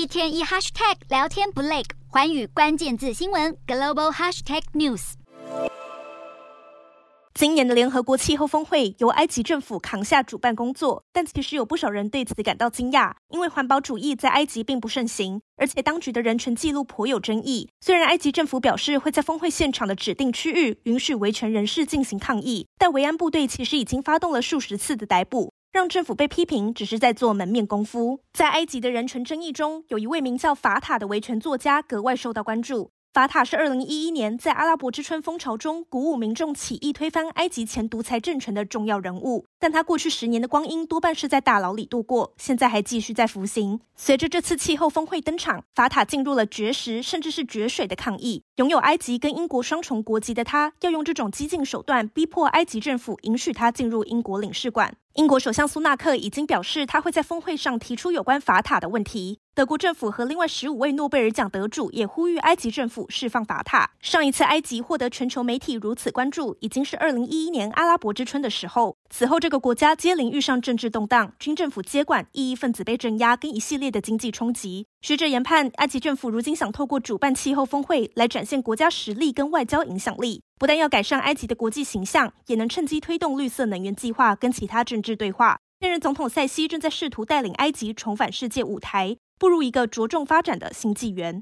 一天一 hashtag 聊天不累，环宇关键字新闻 global hashtag news。今年的联合国气候峰会由埃及政府扛下主办工作，但其实有不少人对此感到惊讶，因为环保主义在埃及并不盛行，而且当局的人权记录颇有争议。虽然埃及政府表示会在峰会现场的指定区域允许维权人士进行抗议，但维安部队其实已经发动了数十次的逮捕，让政府被批评只是在做门面功夫。在埃及的人权争议中，有一位名叫法塔的维权作家格外受到关注。法塔是二零一一年在阿拉伯之春风潮中鼓舞民众起义推翻埃及前独裁政权的重要人物，但他过去十年的光阴多半是在大牢里度过，现在还继续在服刑。随着这次气候峰会登场，法塔进入了绝食甚至是绝水的抗议。拥有埃及跟英国双重国籍的他，要用这种激进手段逼迫埃及政府允许他进入英国领事馆。英国首相苏纳克已经表示，他会在峰会上提出有关法塔的问题。德国政府和另外十五位诺贝尔奖得主也呼吁埃及政府释放法塔。上一次埃及获得全球媒体如此关注，已经是二零一一年阿拉伯之春的时候。此后，这个国家接连遇上政治动荡、军政府接管、异议分子被镇压，跟一系列的经济冲击。学者研判，埃及政府如今想透过主办气候峰会来展现国家实力跟外交影响力，不但要改善埃及的国际形象，也能趁机推动绿色能源计划跟其他政治对话。现任总统塞西正在试图带领埃及重返世界舞台，步入一个着重发展的新纪元。